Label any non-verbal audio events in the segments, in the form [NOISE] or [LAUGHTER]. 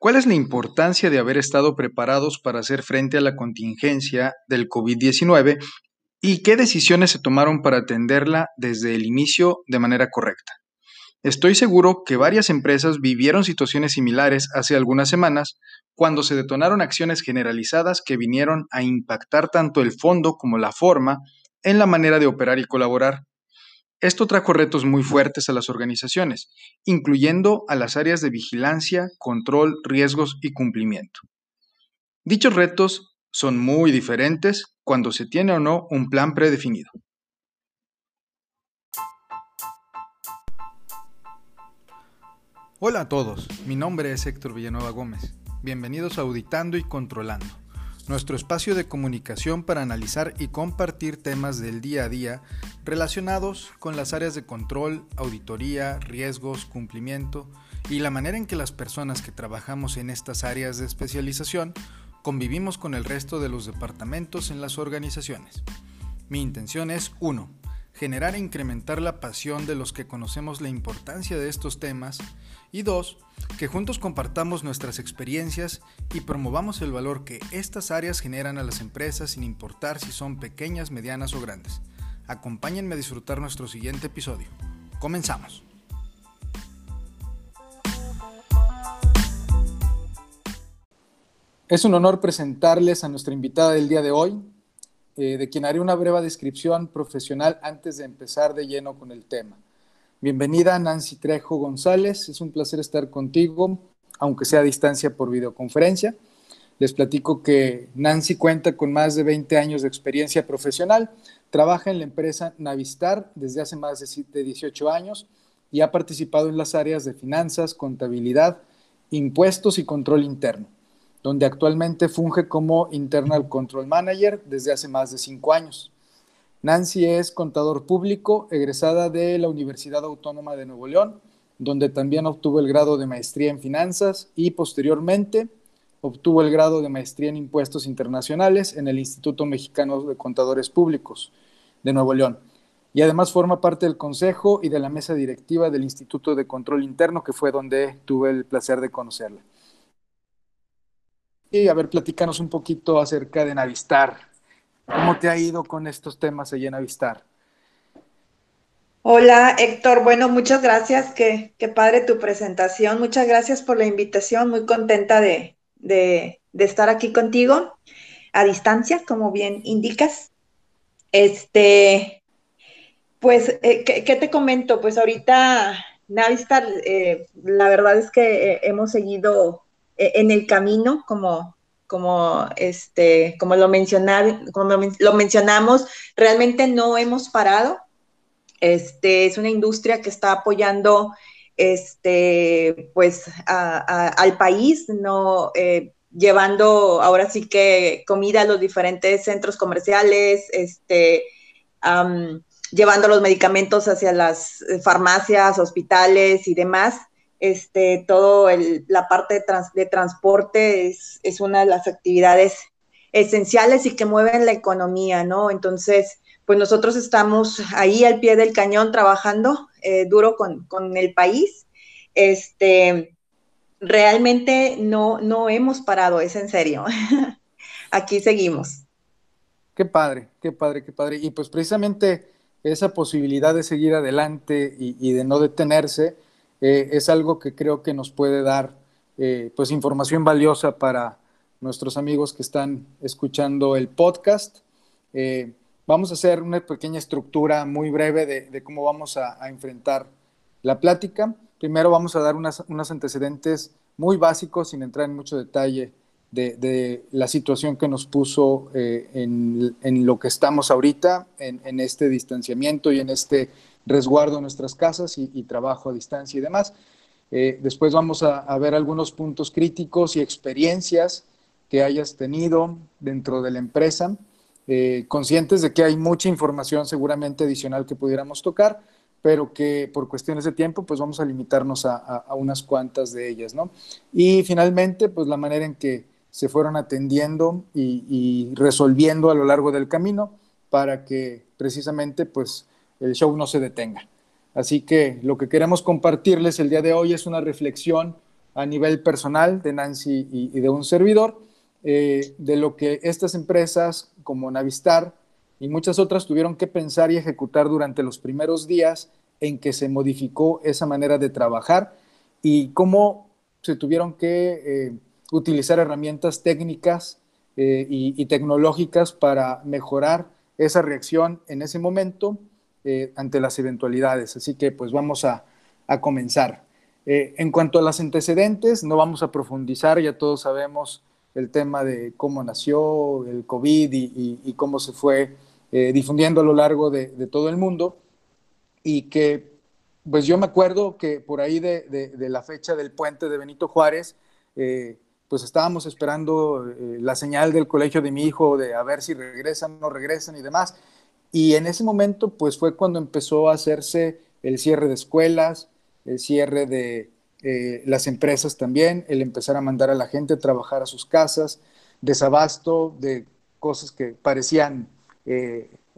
¿Cuál es la importancia de haber estado preparados para hacer frente a la contingencia del COVID-19 y qué decisiones se tomaron para atenderla desde el inicio de manera correcta? Estoy seguro que varias empresas vivieron situaciones similares hace algunas semanas cuando se detonaron acciones generalizadas que vinieron a impactar tanto el fondo como la forma en la manera de operar y colaborar. Esto trajo retos muy fuertes a las organizaciones, incluyendo a las áreas de vigilancia, control, riesgos y cumplimiento. Dichos retos son muy diferentes cuando se tiene o no un plan predefinido. Hola a todos, mi nombre es Héctor Villanueva Gómez. Bienvenidos a Auditando y Controlando nuestro espacio de comunicación para analizar y compartir temas del día a día relacionados con las áreas de control, auditoría, riesgos, cumplimiento y la manera en que las personas que trabajamos en estas áreas de especialización convivimos con el resto de los departamentos en las organizaciones. Mi intención es 1 generar e incrementar la pasión de los que conocemos la importancia de estos temas y dos, que juntos compartamos nuestras experiencias y promovamos el valor que estas áreas generan a las empresas sin importar si son pequeñas, medianas o grandes. Acompáñenme a disfrutar nuestro siguiente episodio. Comenzamos. Es un honor presentarles a nuestra invitada del día de hoy, eh, de quien haré una breve descripción profesional antes de empezar de lleno con el tema. Bienvenida Nancy Trejo González, es un placer estar contigo, aunque sea a distancia por videoconferencia. Les platico que Nancy cuenta con más de 20 años de experiencia profesional, trabaja en la empresa Navistar desde hace más de 18 años y ha participado en las áreas de finanzas, contabilidad, impuestos y control interno donde actualmente funge como Internal Control Manager desde hace más de cinco años. Nancy es contador público, egresada de la Universidad Autónoma de Nuevo León, donde también obtuvo el grado de maestría en finanzas y posteriormente obtuvo el grado de maestría en impuestos internacionales en el Instituto Mexicano de Contadores Públicos de Nuevo León. Y además forma parte del consejo y de la mesa directiva del Instituto de Control Interno, que fue donde tuve el placer de conocerla. Y a ver, platícanos un poquito acerca de Navistar. ¿Cómo te ha ido con estos temas allí en Navistar? Hola Héctor, bueno, muchas gracias, qué, padre tu presentación, muchas gracias por la invitación, muy contenta de, de, estar aquí contigo a distancia, como bien indicas. Este, pues, eh, ¿qué, ¿qué, te comento? Pues ahorita Navistar, eh, la verdad es que eh, hemos seguido en el camino, como, como, este, como, lo, mencionar, como lo mencionamos, realmente no hemos parado. Este, es una industria que está apoyando este, pues, al país, no, eh, llevando ahora sí que comida a los diferentes centros comerciales, este, llevando los medicamentos hacia las farmacias, hospitales y demás este, todo la parte de, transporte es, es, una de las actividades esenciales y que mueven la economía, ¿no? Entonces, pues nosotros estamos ahí al pie del cañón trabajando eh, duro con, el país. Este, realmente no, no hemos parado, es en serio. [LAUGHS] Aquí seguimos. Qué padre, qué padre, qué padre. Y pues precisamente esa posibilidad de seguir adelante y de no detenerse, eh, es algo que creo que nos puede dar eh, pues información valiosa para nuestros amigos que están escuchando el podcast. Eh, vamos a hacer una pequeña estructura muy breve de, cómo vamos a, enfrentar la plática. Primero vamos a dar unos antecedentes muy básicos, sin entrar en mucho detalle, de, la situación que nos puso en, lo que estamos ahorita, en, en, este distanciamiento y en este resguardo nuestras casas y, trabajo a distancia y demás. Eh, después vamos a, ver algunos puntos críticos y experiencias que hayas tenido dentro de la empresa, eh, conscientes de que hay mucha información seguramente adicional que pudiéramos tocar, pero que por cuestiones de tiempo pues vamos a limitarnos a, unas cuantas de ellas, ¿no? Y finalmente pues la manera en que se fueron atendiendo y resolviendo a lo largo del camino para que precisamente pues el show no se detenga. Así que lo que queremos compartirles el día de hoy es una reflexión a nivel personal de Nancy y, de un servidor, eh, de lo que estas empresas como Navistar y muchas otras tuvieron que pensar y ejecutar durante los primeros días en que se modificó esa manera de trabajar y cómo se tuvieron que eh, utilizar herramientas técnicas eh, y, tecnológicas para mejorar esa reacción en ese momento eh, ante las eventualidades. Así que pues vamos a, comenzar. en cuanto a los antecedentes, no vamos a profundizar, ya todos sabemos el tema de cómo nació el COVID y, cómo se fue difundiendo a lo largo de, de todo el mundo y que pues yo me acuerdo que por ahí de, la fecha del puente de Benito Juárez, eh, pues estábamos esperando eh, la señal del colegio de mi hijo de a ver si regresan o no regresan y demás. Y en ese momento, pues fue cuando empezó a hacerse el cierre de escuelas, el cierre de eh, las empresas también, el empezar a mandar a la gente a trabajar a sus casas, desabasto de cosas que parecían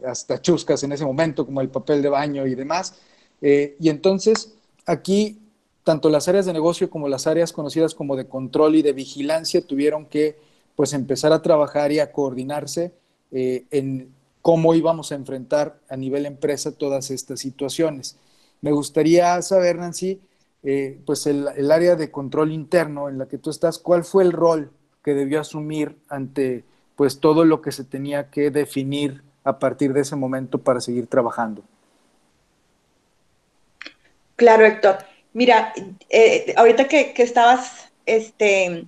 hasta chuscas en ese momento, como el papel de baño y demás. Eh, y entonces, aquí, tanto las áreas de negocio como las áreas conocidas como de control y de vigilancia tuvieron que pues empezar a trabajar y a coordinarse eh, en cómo íbamos a enfrentar a nivel empresa todas estas situaciones. Me gustaría saber, Nancy, eh, pues el, área de control interno en la que tú estás, ¿cuál fue el rol que debió asumir ante pues todo lo que se tenía que definir a partir de ese momento para seguir trabajando. Claro, Héctor. Mira, eh, ahorita que, estabas este,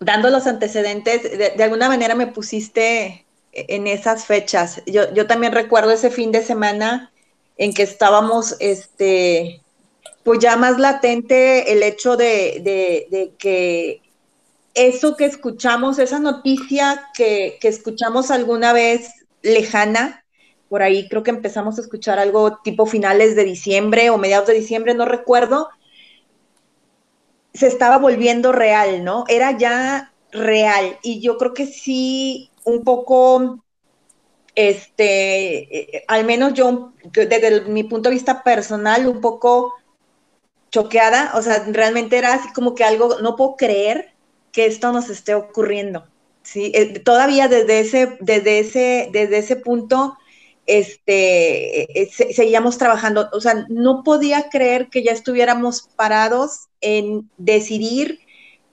dando los antecedentes, de, alguna manera me pusiste en esas fechas. Yo, yo, también recuerdo ese fin de semana en que estábamos, este, pues ya más latente el hecho de, de que eso que escuchamos, esa noticia que, que escuchamos alguna vez lejana. Por ahí creo que empezamos a escuchar algo tipo finales de diciembre o mediados de diciembre, no recuerdo. Se estaba volviendo real, ¿no? Era ya real. Y yo creo que sí, un poco, este, al menos yo, desde mi punto de vista personal, un poco choqueada. O sea, realmente era así como que algo, no puedo creer que esto nos esté ocurriendo. ¿sí? Eh, todavía desde ese, desde ese, desde ese punto, este, eh, seguíamos trabajando. O sea, no podía creer que ya estuviéramos parados en decidir,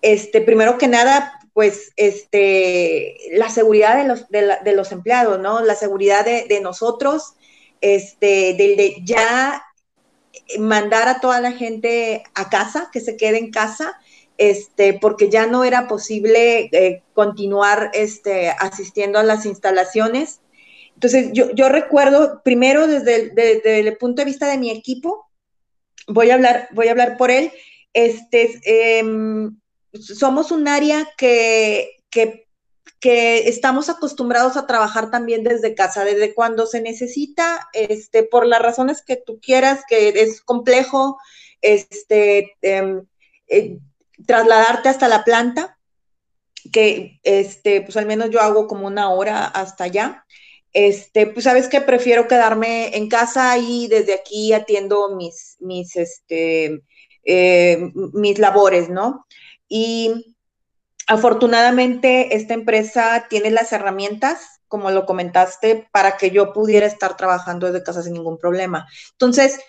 este, primero que nada, pues, este, la seguridad de los, de, los empleados, ¿no? La seguridad de, nosotros, este, del de ya mandar a toda la gente a casa, que se quede en casa, este, porque ya no era posible eh, continuar este, asistiendo a las instalaciones. Entonces, yo, recuerdo, primero desde el, punto de vista de mi equipo, voy a hablar, voy a hablar por él, este, em, somos un área que, que, estamos acostumbrados a trabajar también desde casa, desde cuando se necesita, este, por las razones que tú quieras, que es complejo, este, em, eh, trasladarte hasta la planta, que este, pues al menos yo hago como una hora hasta allá. Este, pues sabes que prefiero quedarme en casa y desde aquí atiendo mis, mis, este, eh, mis labores, ¿no? Y afortunadamente esta empresa tiene las herramientas, como lo comentaste, para que yo pudiera estar trabajando desde casa sin ningún problema. Entonces,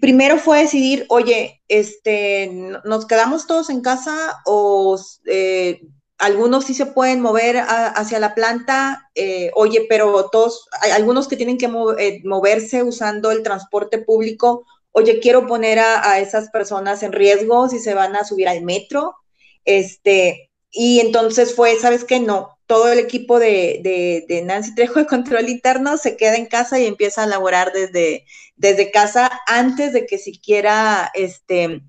primero fue decidir, oye, este, nos quedamos todos en casa o eh, algunos sí se pueden mover hacia la planta, eh, oye, pero todos, hay algunos que tienen que eh, moverse usando el transporte público, oye, quiero poner a, esas personas en riesgo si se van a subir al metro, este, y entonces fue, ¿sabes qué? No, todo el equipo de, de, Nancy Trejo de Control Interno se queda en casa y empieza a laborar desde, desde casa antes de que siquiera este,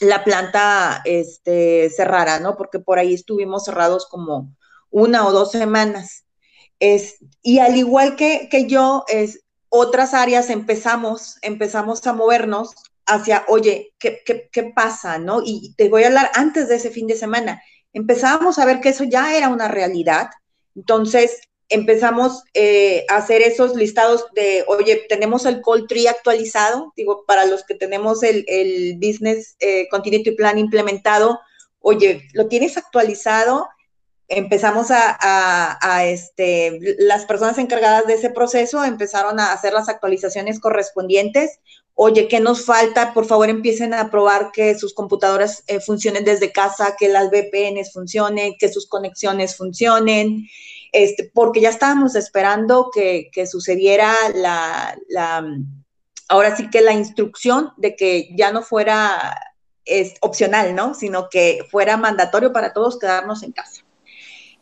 la planta este, cerrara, ¿no? Porque por ahí estuvimos cerrados como una o dos semanas. Es, y al igual que, que yo, es, otras áreas empezamos, empezamos a movernos hacia, oye, ¿qué, qué, qué pasa? ¿no? Y te voy a hablar antes de ese fin de semana empezábamos a ver que eso ya era una realidad. Entonces empezamos eh, a hacer esos listados de, oye, tenemos el call tree actualizado, digo, para los que tenemos el, Business eh, Continuity Plan implementado, oye, ¿lo tienes actualizado? Empezamos a, este, las personas encargadas de ese proceso empezaron a hacer las actualizaciones correspondientes. Oye, ¿qué nos falta? Por favor, empiecen a probar que sus computadoras eh, funcionen desde casa, que las VPNs funcionen, que sus conexiones funcionen. Este, porque ya estábamos esperando que, sucediera la, ahora sí que la instrucción de que ya no fuera es, opcional, ¿no? Sino que fuera mandatorio para todos quedarnos en casa.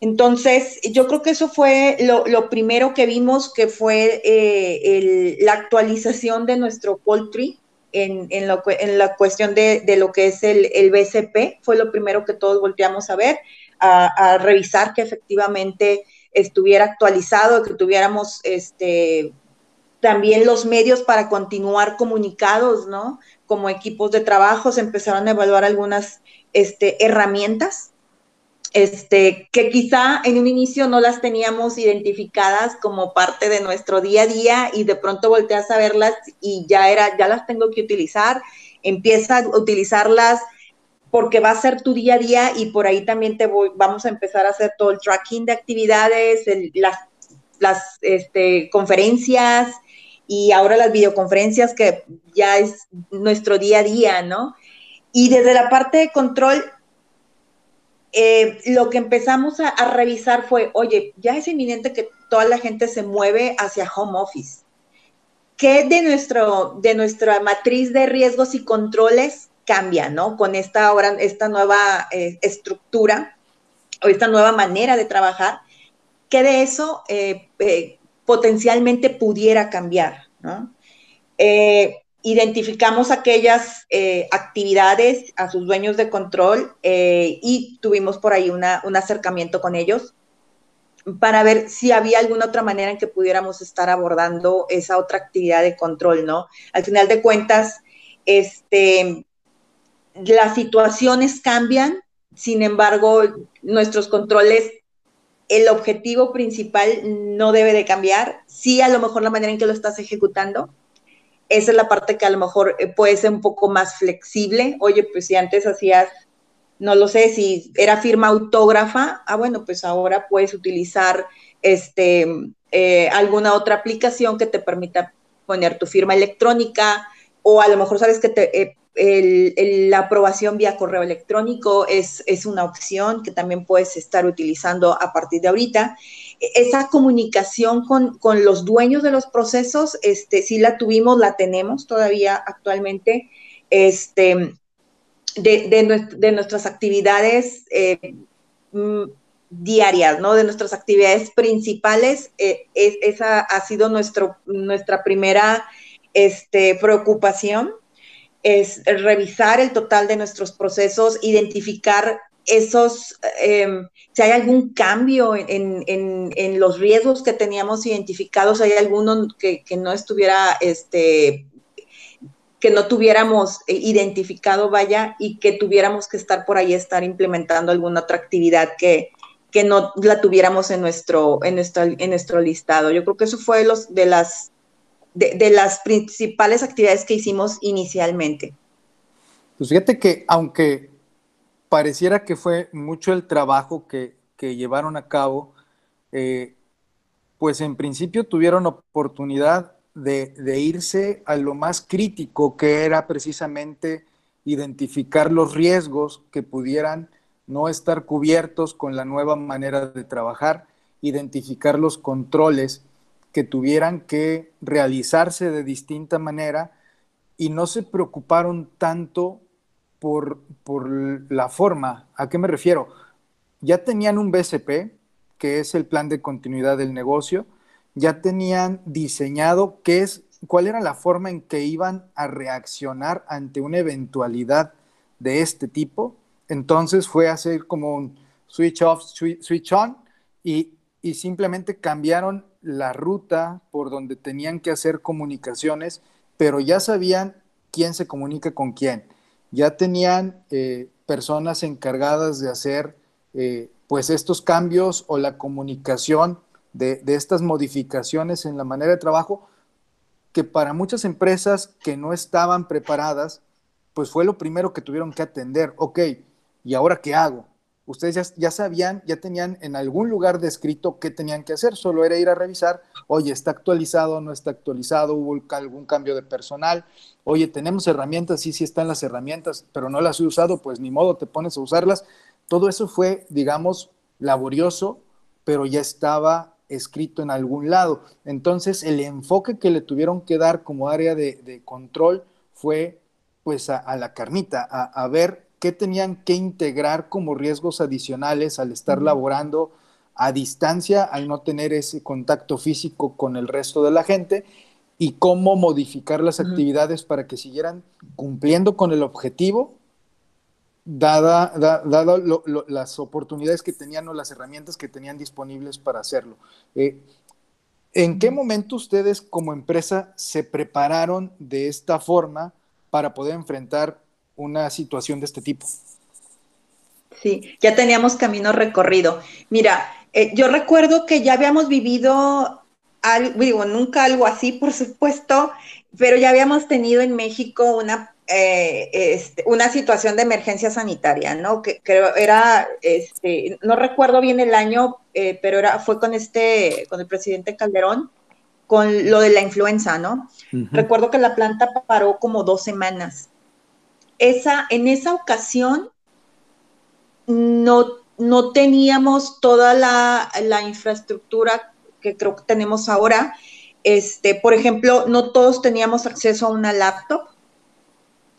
Entonces, yo creo que eso fue lo, primero que vimos, que fue eh, la actualización de nuestro poultry en, en, la cuestión de, lo que es el, BCP. Fue lo primero que todos volteamos a ver, a, a revisar que efectivamente estuviera actualizado, que tuviéramos este, también los medios para continuar comunicados, ¿no? Como equipos de trabajo se empezaron a evaluar algunas este, herramientas este, que quizá en un inicio no las teníamos identificadas como parte de nuestro día a día y de pronto volteas a verlas y ya era, ya las tengo que utilizar, empieza a utilizarlas porque va a ser tu día a día y por ahí también te voy, vamos a empezar a hacer todo el tracking de actividades, las, las este, conferencias y ahora las videoconferencias que ya es nuestro día a día, ¿no? Y desde la parte de control, eh, lo que empezamos a, revisar fue, oye, ya es inminente que toda la gente se mueve hacia home office. ¿Qué de, nuestro, de nuestra matriz de riesgos y controles cambia, ¿no? Con esta, ahora, esta nueva eh, estructura o esta nueva manera de trabajar, que de eso eh, potencialmente pudiera cambiar, ¿no? Identificamos aquellas actividades a sus dueños de control y tuvimos por ahí un acercamiento con ellos para ver si había alguna otra manera en que pudiéramos estar abordando esa otra actividad de control, ¿no? Al final de cuentas, este, las situaciones cambian, sin embargo, nuestros controles, el objetivo principal no debe de cambiar. Sí, a lo mejor la manera en que lo estás ejecutando, esa es la parte que a lo mejor eh, puede ser un poco más flexible. Oye, pues si antes hacías, no lo sé, si era firma autógrafa, ah, bueno, pues ahora puedes utilizar este, eh, alguna otra aplicación que te permita poner tu firma electrónica o a lo mejor sabes que te, eh, la aprobación vía correo electrónico es, es, una opción que también puedes estar utilizando a partir de ahorita. Esa comunicación con, con los dueños de los procesos, este, sí la tuvimos, la tenemos todavía actualmente, este, de, de, nuestras actividades eh, mm, diarias, ¿no? De nuestras actividades principales, eh, esa ha sido nuestro, nuestra primera este, preocupación es revisar el total de nuestros procesos, identificar esos, em, si hay algún cambio en, los riesgos que teníamos identificados, hay alguno que, no estuviera, este, que no tuviéramos identificado, vaya, y que tuviéramos que estar por ahí, estar implementando alguna otra actividad que, que no la tuviéramos en nuestro, en nuestro, en nuestro listado. Yo creo que eso fue los, de las de, las principales actividades que hicimos inicialmente. Pues fíjate que aunque pareciera que fue mucho el trabajo que, llevaron a cabo, eh, pues en principio tuvieron oportunidad de, irse a lo más crítico, que era precisamente identificar los riesgos que pudieran no estar cubiertos con la nueva manera de trabajar, identificar los controles que tuvieran que realizarse de distinta manera y no se preocuparon tanto por, por la forma. ¿A qué me refiero? Ya tenían un BCP, que es el plan de continuidad del negocio, ya tenían diseñado qué es, cuál era la forma en que iban a reaccionar ante una eventualidad de este tipo. Entonces fue hacer como un switch off, switch on y, y simplemente cambiaron la ruta por donde tenían que hacer comunicaciones, pero ya sabían quién se comunica con quién. Ya tenían eh, personas encargadas de hacer eh, pues estos cambios o la comunicación de, estas modificaciones en la manera de trabajo que para muchas empresas que no estaban preparadas, pues fue lo primero que tuvieron que atender. Ok, ¿y ahora qué hago? Ustedes ya, sabían, ya tenían en algún lugar descrito qué tenían que hacer, solo era ir a revisar, oye, está actualizado, no está actualizado, hubo algún cambio de personal, oye, tenemos herramientas, sí, sí están las herramientas, pero no las he usado, pues ni modo, te pones a usarlas. Todo eso fue, digamos, laborioso, pero ya estaba escrito en algún lado. Entonces, el enfoque que le tuvieron que dar como área de, control fue pues a, la carnita, a, ver qué tenían que integrar como riesgos adicionales al estar laborando a distancia, al no tener ese contacto físico con el resto de la gente y cómo modificar las actividades para que siguieran cumpliendo con el objetivo, dada, dado las oportunidades que tenían o las herramientas que tenían disponibles para hacerlo. Eh, ¿En qué momento ustedes como empresa se prepararon de esta forma para poder enfrentar una situación de este tipo. Sí, ya teníamos camino recorrido. Mira, eh, yo recuerdo que ya habíamos vivido algo, digo, nunca algo así, [LAUGHS] por supuesto, pero ya habíamos tenido en México una, eh, este, una situación de emergencia sanitaria, ¿no? Que creo era, este, no recuerdo bien el año, eh, pero era, fue con este, con el presidente Calderón, con lo de la influenza, ¿no? Recuerdo que la planta paró como dos semanas esa, en esa ocasión no, no teníamos toda la, infraestructura que creo que tenemos ahora. Este, por ejemplo, no todos teníamos acceso a una laptop.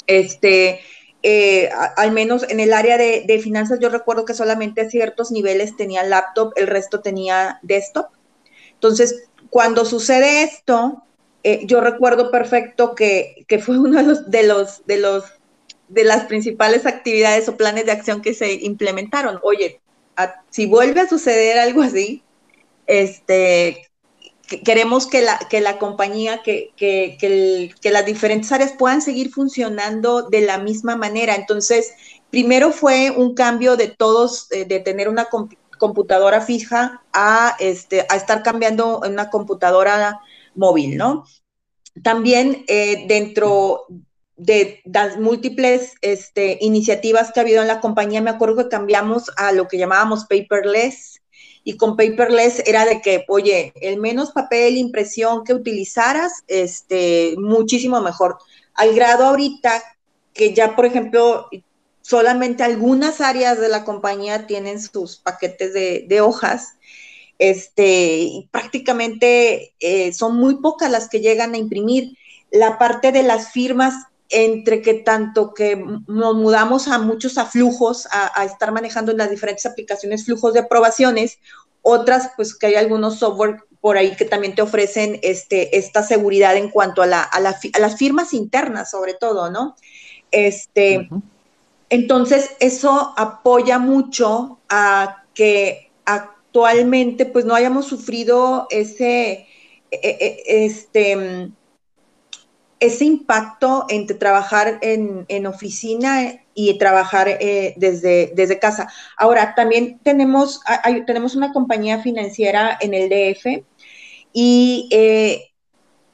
Este, eh, al menos en el área de, finanzas, yo recuerdo que solamente ciertos niveles tenía laptop, el resto tenía desktop. Entonces, cuando sucede esto, eh, yo recuerdo perfecto que, fue [LAUGHS] uno de de los, de los de las principales actividades o planes de acción que se implementaron. Oye, si vuelve a suceder algo así, este, queremos que la, que la compañía, que, que, que, las diferentes áreas puedan seguir funcionando de la misma manera. Entonces, primero fue un cambio de todos, de, tener una computadora fija a, este, a estar cambiando una computadora móvil, ¿no? También eh, dentro de las múltiples este, iniciativas que ha habido en la compañía, me acuerdo que cambiamos a lo que llamábamos paperless. Y con paperless era de que, oye, el menos papel, impresión que utilizaras, este, muchísimo mejor. Al grado ahorita que ya, por ejemplo, solamente algunas áreas de la compañía tienen sus paquetes de, hojas, este, y prácticamente eh, son muy pocas las que llegan a imprimir. La parte de las firmas entre que tanto que nos mudamos a muchos aflujos, a, a, estar manejando en las diferentes aplicaciones flujos de aprobaciones, otras pues que hay algunos software por ahí que también te ofrecen este, esta seguridad en cuanto a, la, a, las firmas internas sobre todo, ¿no? Este, Entonces eso apoya mucho a que actualmente pues no hayamos sufrido ese, e, e, este, ese impacto entre trabajar en, oficina y trabajar eh, desde, desde casa. Ahora, también tenemos, tenemos una compañía financiera en el DF y eh,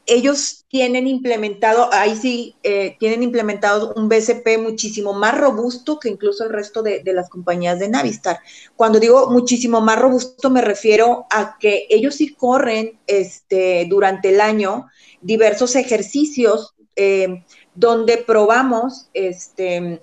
ellos tienen implementado, ahí sí, eh, tienen implementado un BCP muchísimo más robusto que incluso el resto de, las compañías de Navistar. Cuando digo muchísimo más robusto, me refiero a que ellos sí corren este, durante el año diversos ejercicios eh, donde probamos, este,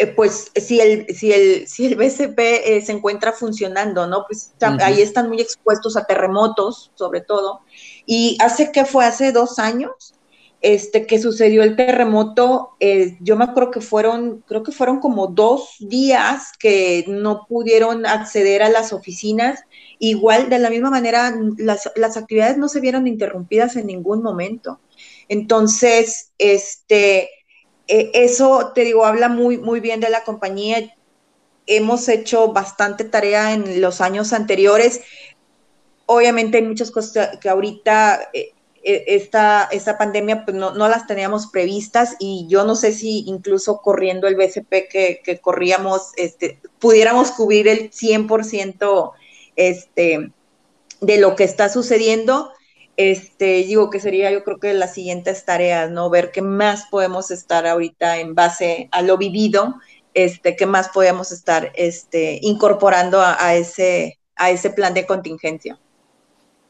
eh, pues, si el, si el, si el BCP eh, se encuentra funcionando, ¿no? Pues ahí están muy expuestos a terremotos, sobre todo. Y hace que fue hace dos años, este, que sucedió el terremoto, yo me acuerdo que fueron, creo que fueron como dos días que no pudieron acceder a las oficinas Igual, de la misma manera, las, actividades no se vieron interrumpidas en ningún momento. Entonces, este, e, eso, te digo, habla muy, muy bien de la compañía. Hemos hecho bastante tarea en los años anteriores. Obviamente hay muchas cosas que ahorita eh, e, esta, esta pandemia pues no, las teníamos previstas y yo no sé si incluso corriendo el BCP que, que corríamos, este, pudiéramos cubrir el 100% este, de lo que está sucediendo. Este, digo que sería yo creo que las siguientes tareas, ¿no? Ver qué más podemos estar ahorita en base a lo vivido este, qué más podemos estar este, incorporando a, ese, a ese plan de contingencia.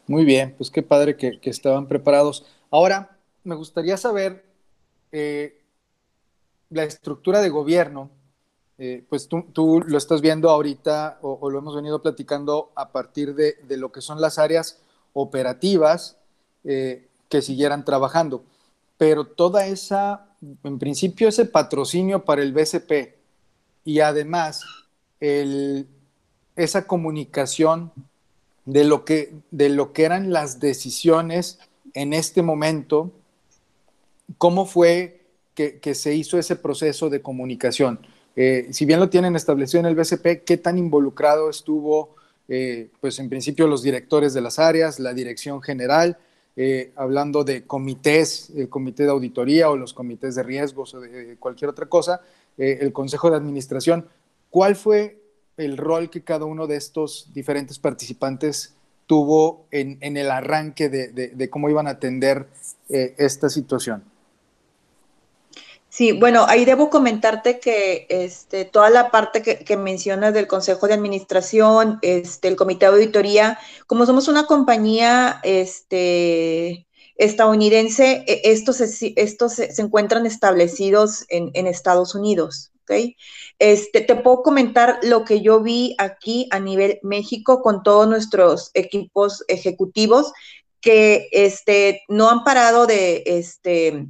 Muy bien, pues qué padre que, estaban preparados. Ahora, me gustaría saber eh, la estructura de gobierno. Eh, pues tú, lo estás viendo ahorita o, lo hemos venido platicando a partir de, lo que son las áreas operativas eh, que siguieran trabajando. Pero toda esa, en principio, ese patrocinio para el BCP, y además esa comunicación de lo, que, de lo que eran las decisiones en este momento, cómo fue que, se hizo ese proceso de comunicación. Eh, si bien lo tienen establecido en el BCP, ¿qué tan involucrado estuvo, eh, pues en principio los directores de las áreas, la dirección general, eh, hablando de comités, el comité de auditoría o los comités de riesgos o de cualquier otra cosa, eh, el Consejo de Administración. ¿Cuál fue el rol que cada uno de estos diferentes participantes tuvo en, el arranque de, cómo iban a atender eh, esta situación? Sí, bueno, ahí debo comentarte que este, toda la parte que, mencionas del Consejo de Administración, este, el Comité de Auditoría, como somos una compañía este, estadounidense, e, estos, estos se, encuentran establecidos en, Estados Unidos. Este, te puedo comentar lo que yo vi aquí a nivel México con todos nuestros equipos ejecutivos que este, no han parado de, este,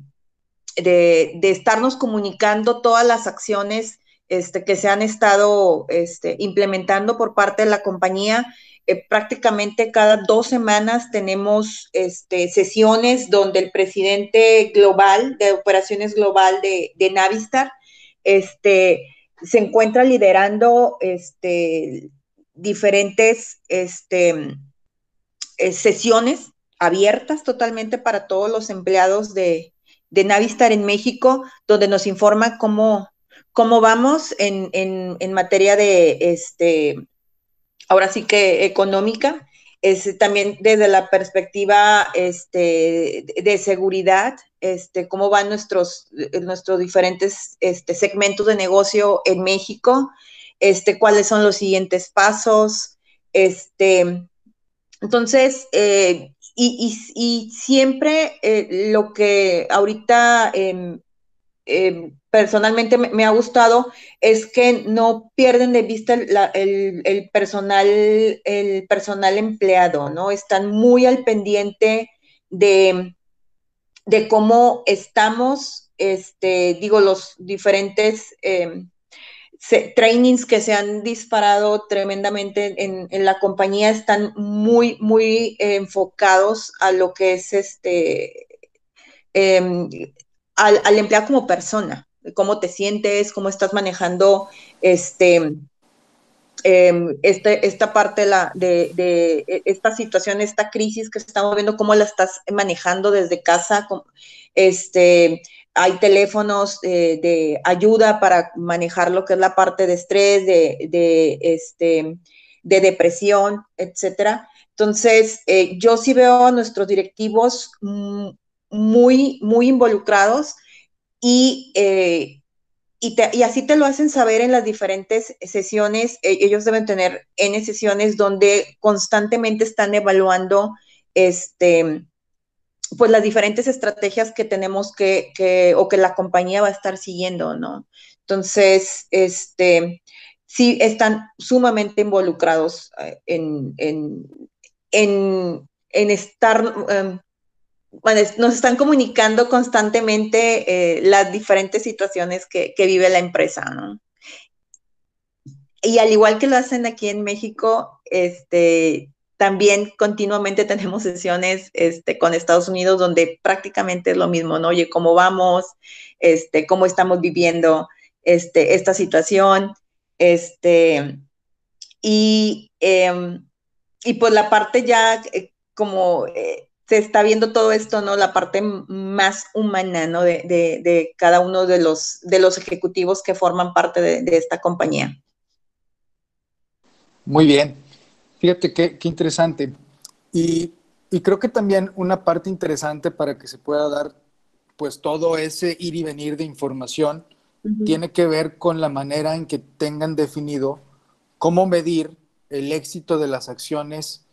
de, de estarnos comunicando todas las acciones este, que se han estado este, implementando por parte de la compañía. Eh, prácticamente cada dos semanas tenemos este, sesiones donde el presidente global de operaciones global de, Navistar este, se encuentra liderando este, diferentes este, eh, sesiones abiertas totalmente para todos los empleados de, Navistar en México, donde nos informa cómo, cómo vamos en, en materia de este, ahora sí que económica, es también desde la perspectiva este, de seguridad, este, cómo van nuestros, nuestros diferentes este, segmentos de negocio en México, este, cuáles son los siguientes pasos. Este, entonces, eh, y, siempre eh, lo que ahorita em, em, personalmente me, ha gustado es que no pierden de vista el, personal, el personal empleado, ¿no? Están muy al pendiente de, de cómo estamos, este, digo, los diferentes trainings que se han disparado tremendamente en, la compañía están muy, muy enfocados a lo que es este, em, al, al empleado como persona, cómo te sientes, cómo estás manejando este, em, este esta parte de, la, de, de, esta situación, esta crisis que estamos viendo, cómo la estás manejando desde casa. Este, hay teléfonos de ayuda para manejar lo que es la parte de estrés, de, este, de depresión, etcétera. Entonces, eh, yo sí veo a nuestros directivos muy, muy involucrados y, eh, y, así te lo hacen saber en las diferentes sesiones. E, ellos deben tener N sesiones donde constantemente están evaluando este, pues las diferentes estrategias que tenemos que, que, o que la compañía va a estar siguiendo, ¿no? Entonces, este, sí están sumamente involucrados eh, en, en, en, estar em, nos están comunicando constantemente eh, las diferentes situaciones que, vive la empresa, ¿no? Y al igual que lo hacen aquí en México, este, también continuamente [LAUGHS] tenemos sesiones este, con Estados Unidos donde prácticamente es lo mismo, ¿no? Oye, ¿cómo vamos? Este, ¿Cómo estamos viviendo este, esta situación? Este, y, em, y pues la parte ya eh, como... Eh, se está viendo todo esto, ¿no? La parte más humana, ¿no? De, cada uno de los, de los ejecutivos que forman parte de, esta compañía. Muy bien. Fíjate qué, interesante. Y, creo que también una parte interesante para que se pueda dar, pues, todo ese ir y venir de información tiene que ver con la manera en que tengan definido cómo medir el éxito de las acciones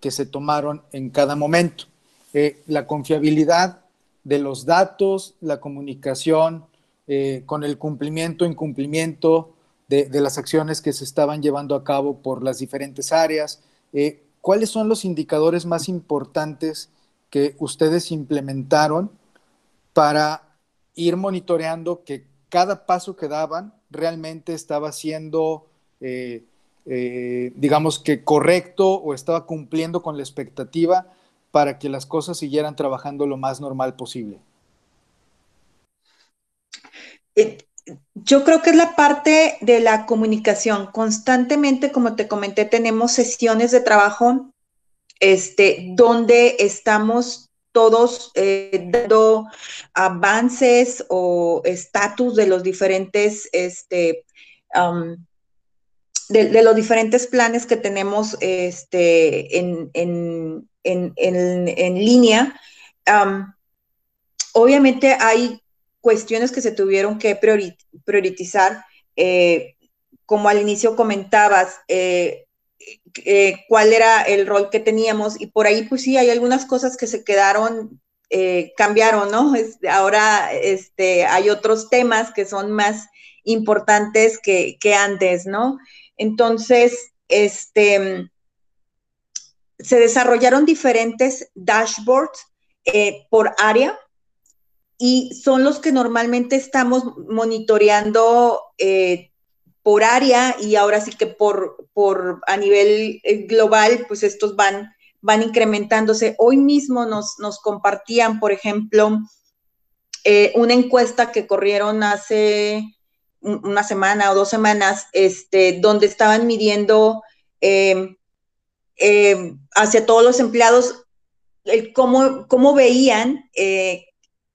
que se tomaron en cada momento. Eh, la confiabilidad de los datos, la comunicación eh, con el cumplimiento, incumplimiento de, las acciones que se estaban llevando a cabo por las diferentes áreas. Eh, ¿Cuáles son los indicadores más importantes que ustedes implementaron para ir monitoreando que cada paso que daban realmente estaba siendo, eh, eh, digamos que correcto o estaba cumpliendo con la expectativa para que las cosas siguieran trabajando lo más normal posible? Yo creo que es la parte de la comunicación. Constantemente, como te comenté, tenemos sesiones de trabajo este, donde estamos todos eh, dando avances o estatus de los diferentes, este, de, los diferentes planes que tenemos este, en, en, en, línea. obviamente hay cuestiones que se tuvieron que priorizar, eh, como al inicio comentabas, eh, eh, cuál era el rol que teníamos y por ahí pues sí hay algunas cosas que se quedaron, cambiaron, ¿no? ahora este, hay otros temas que son más importantes que, antes, ¿no? Entonces, este, se desarrollaron diferentes dashboards por área y son los que normalmente estamos monitoreando por área y ahora sí que por, por a nivel eh, global, pues estos van, van incrementándose. Hoy mismo nos, nos compartían, por ejemplo, eh, una encuesta que corrieron hace una semana o dos semanas, este, donde estaban midiendo em, hacia todos los empleados el cómo, cómo veían eh,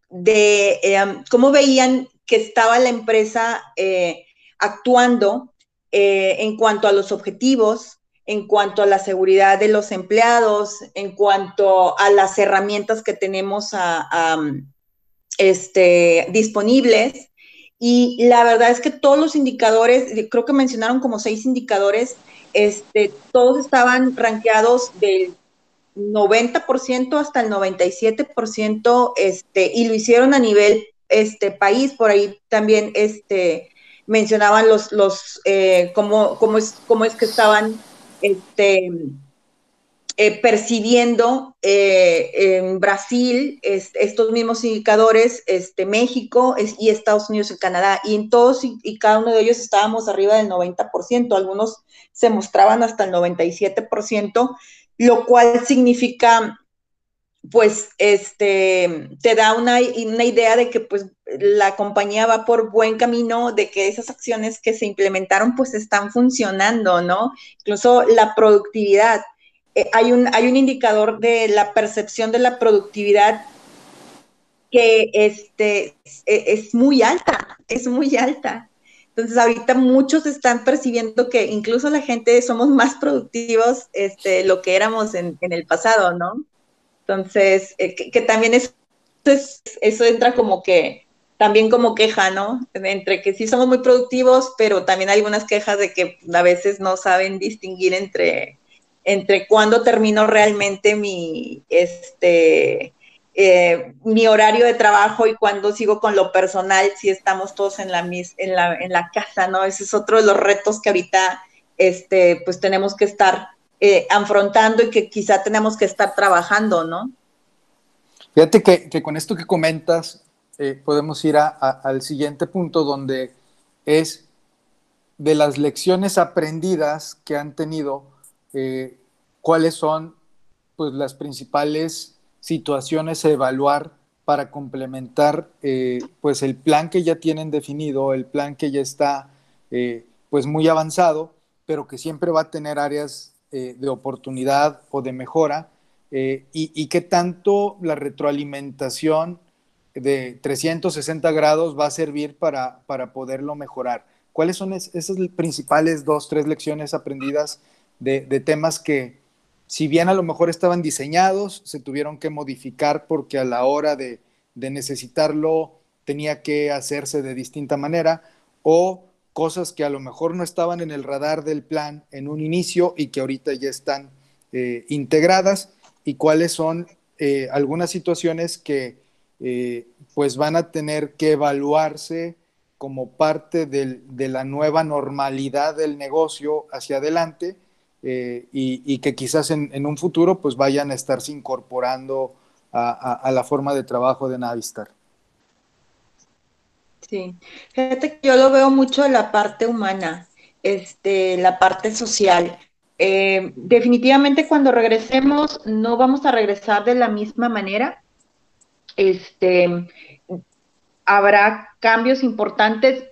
de em, cómo veían que estaba la empresa actuando eh, en cuanto a los objetivos, en cuanto a la seguridad de los empleados, en cuanto a las herramientas que tenemos este, disponibles. Y la verdad es que todos los indicadores, creo que mencionaron como seis indicadores, este, todos estaban rankeados del 90% hasta el 97%, este, y lo hicieron a nivel este, país, por ahí también este, mencionaban los, los eh, cómo, cómo, es, cómo es que estaban este, eh, percibiendo eh, en Brasil estos mismos indicadores, este, México y Estados Unidos y Canadá. Y en todos y, cada uno de ellos estábamos arriba del 90%, algunos se mostraban hasta el 97%, lo cual significa pues este te da una, una, idea de que pues la compañía va por buen camino, de que esas acciones que se implementaron pues están funcionando, ¿no? Incluso la productividad. Eh, hay, un, hay un indicador de la percepción de la productividad que este, es, muy alta, es muy alta. Entonces ahorita muchos están percibiendo que incluso la gente somos más productivos este, lo que éramos en, el pasado, ¿no? Entonces, eh, que, también es, eso entra como que, también como queja, ¿no? Entre que sí somos muy productivos, pero también hay algunas quejas de que a veces no saben distinguir entre, entre cuándo termino realmente mi, este, eh, mi horario de trabajo y cuándo sigo con lo personal, si estamos todos en la, en la, en la casa, ¿no? Ese es otro de los retos que ahorita, este, pues tenemos que estar eh, afrontando y que quizá tenemos que estar trabajando, ¿no? Fíjate que, con esto que comentas, eh, podemos ir al siguiente punto donde es de las lecciones aprendidas que han tenido, eh, cuáles son pues, las principales situaciones a evaluar para complementar pues el plan que ya tienen definido, el plan que ya está pues muy avanzado, pero que siempre va a tener áreas eh, de oportunidad o de mejora eh, y, qué tanto la retroalimentación de 360 grados va a servir para, para poderlo mejorar. ¿Cuáles son esas principales dos, tres lecciones aprendidas de, temas que, si bien a lo mejor estaban diseñados, se tuvieron que modificar porque a la hora de, necesitarlo tenía que hacerse de distinta manera o cosas que a lo mejor no estaban en el radar del plan en un inicio y que ahorita ya están eh, integradas y cuáles son eh, algunas situaciones que eh, pues van a tener que evaluarse como parte de la nueva normalidad del negocio hacia adelante y, que quizás en, un futuro pues vayan a estarse incorporando a, la forma de trabajo de Navistar. Sí, fíjate que yo lo veo mucho la parte humana, este, la parte social. Eh, definitivamente cuando regresemos no vamos a regresar de la misma manera. Este, habrá cambios importantes,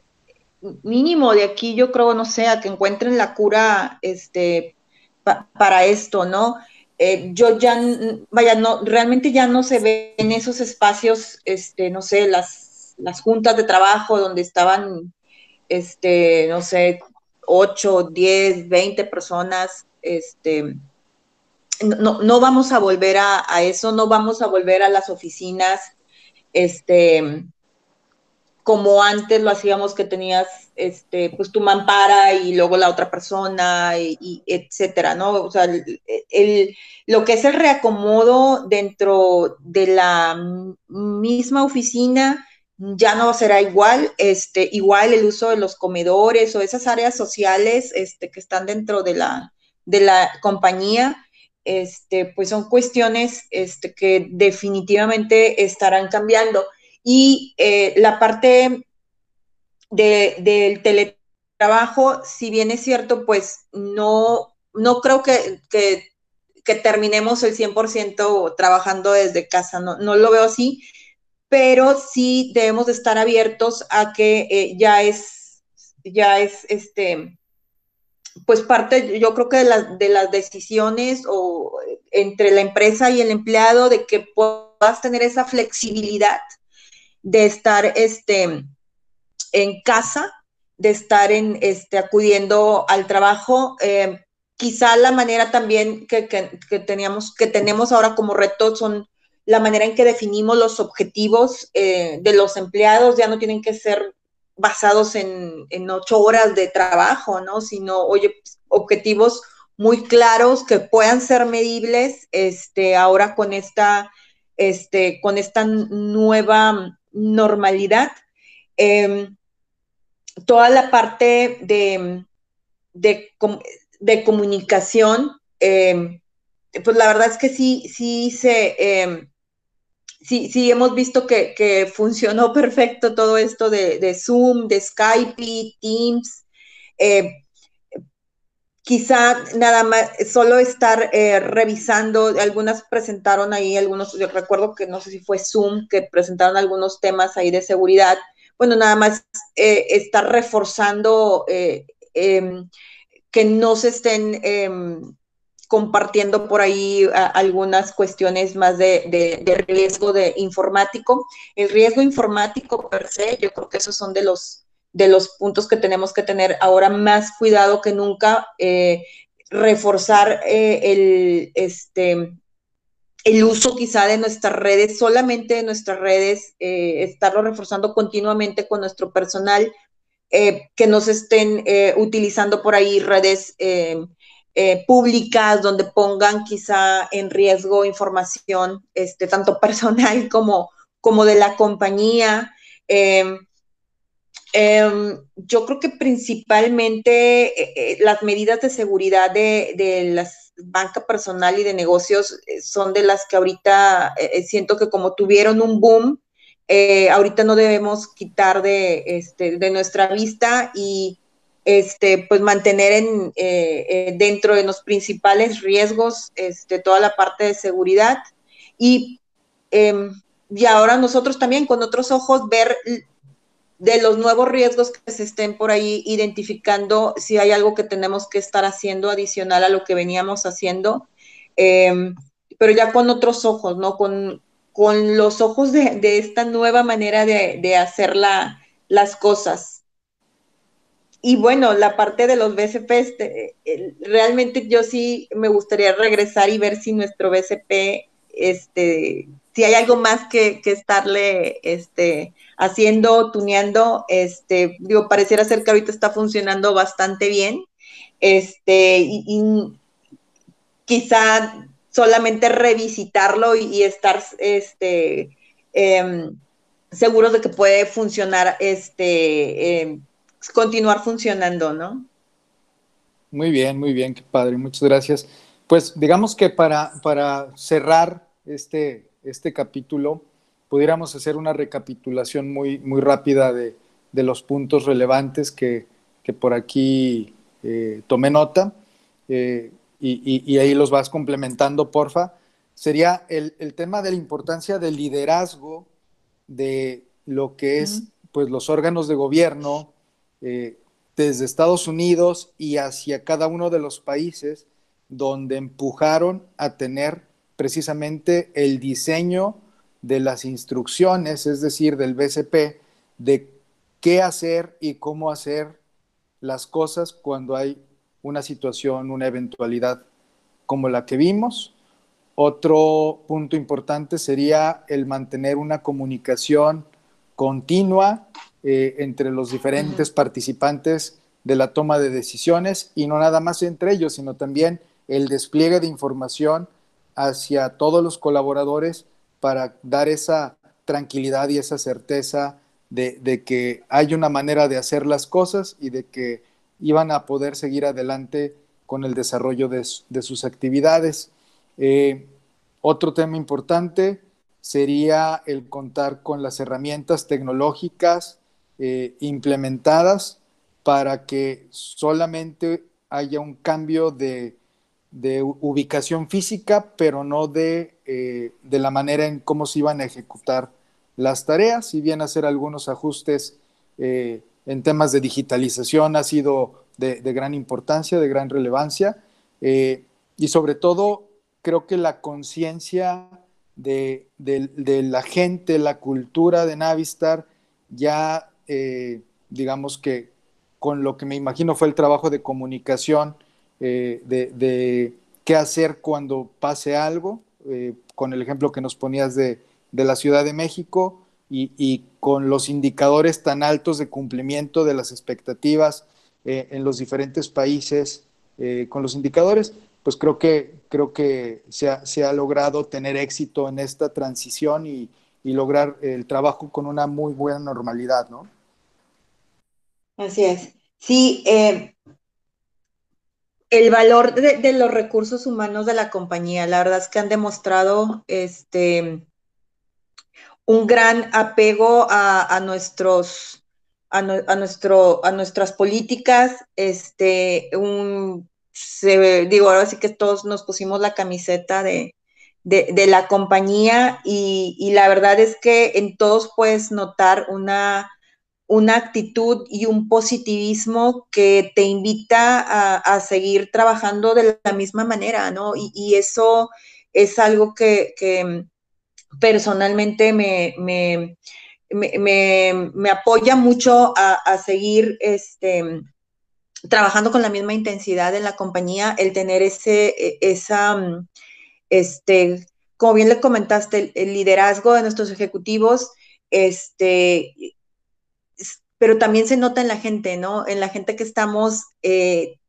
mínimo de aquí yo creo, no sé, a que encuentren la cura este, para esto, ¿no? Eh, yo ya, vaya, no, realmente ya no se ve en esos espacios, este, no sé, las, las juntas de trabajo donde estaban, este, no sé, 8, 10, 20 personas, este, no, no vamos a volver a, eso, no vamos a volver a las oficinas, este, como antes lo hacíamos que tenías, este, pues tu mampara y luego la otra persona y, etcétera, ¿no? O sea, el, lo que es el reacomodo dentro de la misma oficina, ya no será igual, este, igual el uso de los comedores o esas áreas sociales este, que están dentro de la, de la compañía, este, pues son cuestiones este, que definitivamente estarán cambiando. Y eh, la parte del teletrabajo, si bien es cierto, pues no, no creo que, que, terminemos el 100% trabajando desde casa, no, no lo veo así pero sí debemos de estar abiertos a que eh, ya es, ya es, este, pues parte, yo creo que de, de las decisiones o entre la empresa y el empleado, de que puedas tener esa flexibilidad de estar, este, en casa, de estar en, este, acudiendo al trabajo. Eh, quizá la manera también que, que, teníamos, que tenemos ahora como reto son la manera en que definimos los objetivos eh, de los empleados ya no tienen que ser basados en, ocho horas de trabajo, ¿no? Sino, oye, objetivos muy claros que puedan ser medibles, este, ahora con esta, este, con esta nueva normalidad. Em, toda la parte de, de, comunicación, em, pues la verdad es que sí, sí se, em, sí, sí hemos visto que, funcionó [LAUGHS] perfecto todo esto de, Zoom, de Skype, Teams. Eh, quizá nada más, solo estar eh, revisando, algunas presentaron ahí algunos, yo recuerdo que no sé si fue Zoom, que presentaron algunos temas ahí de seguridad. Bueno, nada más eh, estar reforzando em, que no se estén em, compartiendo por ahí algunas cuestiones más de, riesgo de informático. El riesgo informático per se, yo creo que esos son de los, de los puntos que tenemos que tener ahora más cuidado que nunca, eh, reforzar eh, el, este, el uso quizá de nuestras redes, solamente de nuestras redes, eh, estarlo reforzando continuamente con nuestro personal, que nos estén utilizando por ahí redes públicas donde pongan quizá en riesgo información, este, tanto [LAUGHS] personal como, como de la compañía. Em, yo creo que principalmente eh, eh, las medidas de seguridad de, de la banca personal y de negocios son de las que ahorita siento que como tuvieron un boom, ahorita no debemos quitar de, este, de nuestra vista y este, pues mantener en, eh, eh, dentro de los principales riesgos este, toda la parte de seguridad. Y, em, y ahora nosotros también con otros ojos ver de los nuevos riesgos que se estén por ahí identificando si hay algo que tenemos que estar haciendo adicional a lo que veníamos haciendo, em, pero ya con otros ojos, ¿no? Con, con los ojos de, de esta nueva manera de, de hacer la, las cosas. Y bueno, la parte de los BCP, este, realmente yo sí me gustaría regresar y ver si nuestro BCP este, si hay algo más que, estarle este, haciendo, tuneando, este, digo, pareciera ser que ahorita está funcionando bastante bien. Este, y, quizá solamente revisitarlo y, estar este, em, seguros de que puede funcionar, este, em, continuar funcionando, ¿no? Muy bien, muy bien, qué padre, muchas gracias. Pues digamos que para, para cerrar este, este capítulo, pudiéramos hacer una recapitulación muy, muy rápida de, los puntos relevantes que, por aquí eh, tomé nota eh, y, ahí los vas complementando, porfa. Sería el, tema de la importancia del liderazgo de lo que es pues, los órganos de gobierno eh, desde Estados Unidos y hacia cada uno de los países donde empujaron a tener precisamente el diseño de las instrucciones, es decir, del BCP, de qué hacer y cómo hacer las cosas cuando hay una situación, una eventualidad como la que vimos. Otro punto importante sería el mantener una comunicación continua eh, entre los diferentes participantes de la toma de decisiones y no nada más entre ellos, sino también el despliegue de información hacia todos los colaboradores para dar esa tranquilidad y esa certeza de, que hay una manera de hacer las cosas y de que iban a poder seguir adelante con el desarrollo de, sus actividades. Eh, otro tema importante sería el contar con las herramientas tecnológicas eh, implementadas para que solamente haya un cambio de de ubicación física, pero no de, eh, de, la manera en cómo se iban a ejecutar las tareas, si bien hacer algunos ajustes eh, en temas de digitalización ha sido de, gran importancia, de gran relevancia, eh, y sobre todo creo que la conciencia de, de, la gente, la cultura de Navistar, ya digamos que con lo que me imagino fue el trabajo de comunicación, eh, de, qué hacer cuando pase algo, eh, con el ejemplo que nos ponías de, la Ciudad de México y, con los indicadores tan altos de cumplimiento de las expectativas eh, en los diferentes países, con los indicadores, pues creo que, creo que se ha, logrado tener éxito en esta transición y, y lograr el trabajo con una muy buena normalidad, ¿no? Así es. Sí, eh, el valor de, los recursos humanos de la compañía. La verdad es que han demostrado este, un gran apego a, nuestros, a, nuestro, a nuestras políticas. Este, un, digo, ahora sí que todos nos pusimos la camiseta de, la compañía y, la verdad es que en todos puedes notar una una actitud y un positivismo que te invita a, seguir trabajando de la misma manera, ¿no? Y, eso es algo que, personalmente me, me, apoya mucho a, seguir este, trabajando con la misma intensidad en la compañía, el tener ese, e, esa, este, como bien le comentaste, el, liderazgo de nuestros ejecutivos, este, pero también se nota en la gente, ¿no? En la gente que estamos eh,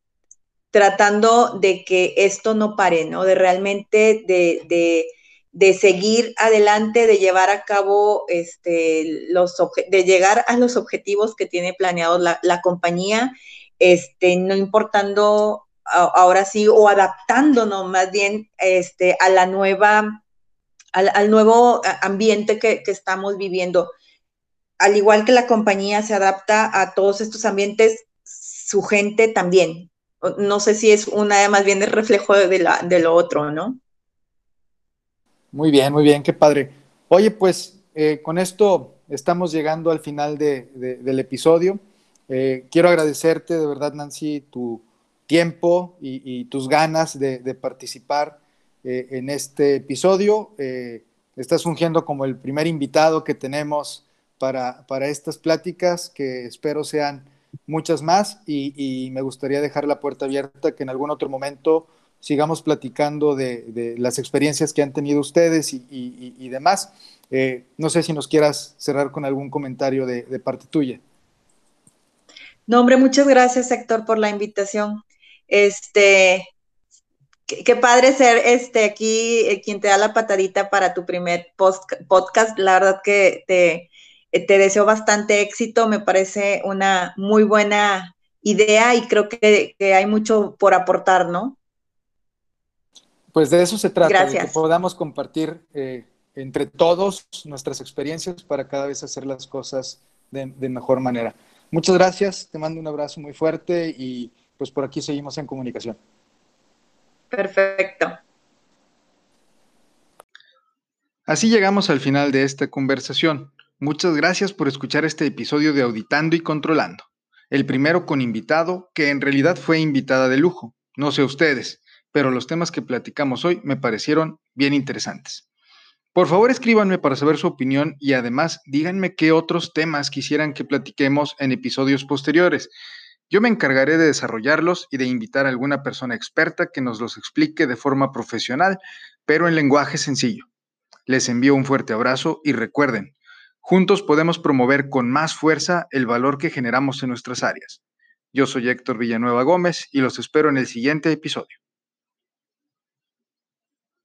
tratando de que esto no pare, ¿no? De realmente de, seguir adelante, de llevar a cabo este, los de llegar a los objetivos que tiene planeados la, compañía, este, no importando ahora sí, o adaptándonos más bien este, a la nueva, al, nuevo ambiente que, que estamos viviendo al igual que la compañía se adapta a todos estos ambientes, su gente también. No sé si es una más bien el reflejo de, lo otro, ¿no? Muy bien, muy bien, qué padre. Oye, pues eh, con esto estamos llegando al final del episodio. Eh, quiero agradecerte de verdad, Nancy, tu tiempo y, tus ganas de, participar eh, en este episodio. estás fungiendo como el primer invitado que tenemos para, estas pláticas, que espero sean muchas más y, me gustaría dejar la puerta abierta que en algún otro momento sigamos platicando de, las experiencias que han tenido ustedes y, demás. Eh, no sé si nos quieras cerrar con algún comentario de, parte tuya. No, hombre, muchas gracias, Héctor, por la invitación. Este, qué, padre ser este aquí eh, quien te da la patadita para tu primer podcast. La verdad que te, te deseo bastante éxito. Me parece una muy buena idea y creo que hay mucho por aportar, ¿no? Pues de eso se trata, de que podamos compartir eh, entre todos nuestras experiencias para cada vez hacer las cosas de, mejor manera. Muchas gracias, te mando un abrazo muy fuerte y pues por aquí seguimos en comunicación. Perfecto. Así llegamos al final de esta conversación. Muchas gracias por escuchar este episodio de Auditando y Controlando. El primero con invitado, que en realidad fue invitada de lujo. No sé ustedes pero los temas que platicamos hoy me parecieron bien interesantes. Por favor, escríbanme para saber su opinión y además díganme qué otros temas quisieran que platiquemos en episodios posteriores. Yo me encargaré de desarrollarlos y de invitar a alguna persona experta que nos los explique de forma profesional, pero en lenguaje sencillo. Les envío un fuerte abrazo y recuerden, juntos podemos promover con más fuerza el valor que generamos en nuestras áreas. Yo soy Héctor Villanueva Gómez y los espero en el siguiente episodio.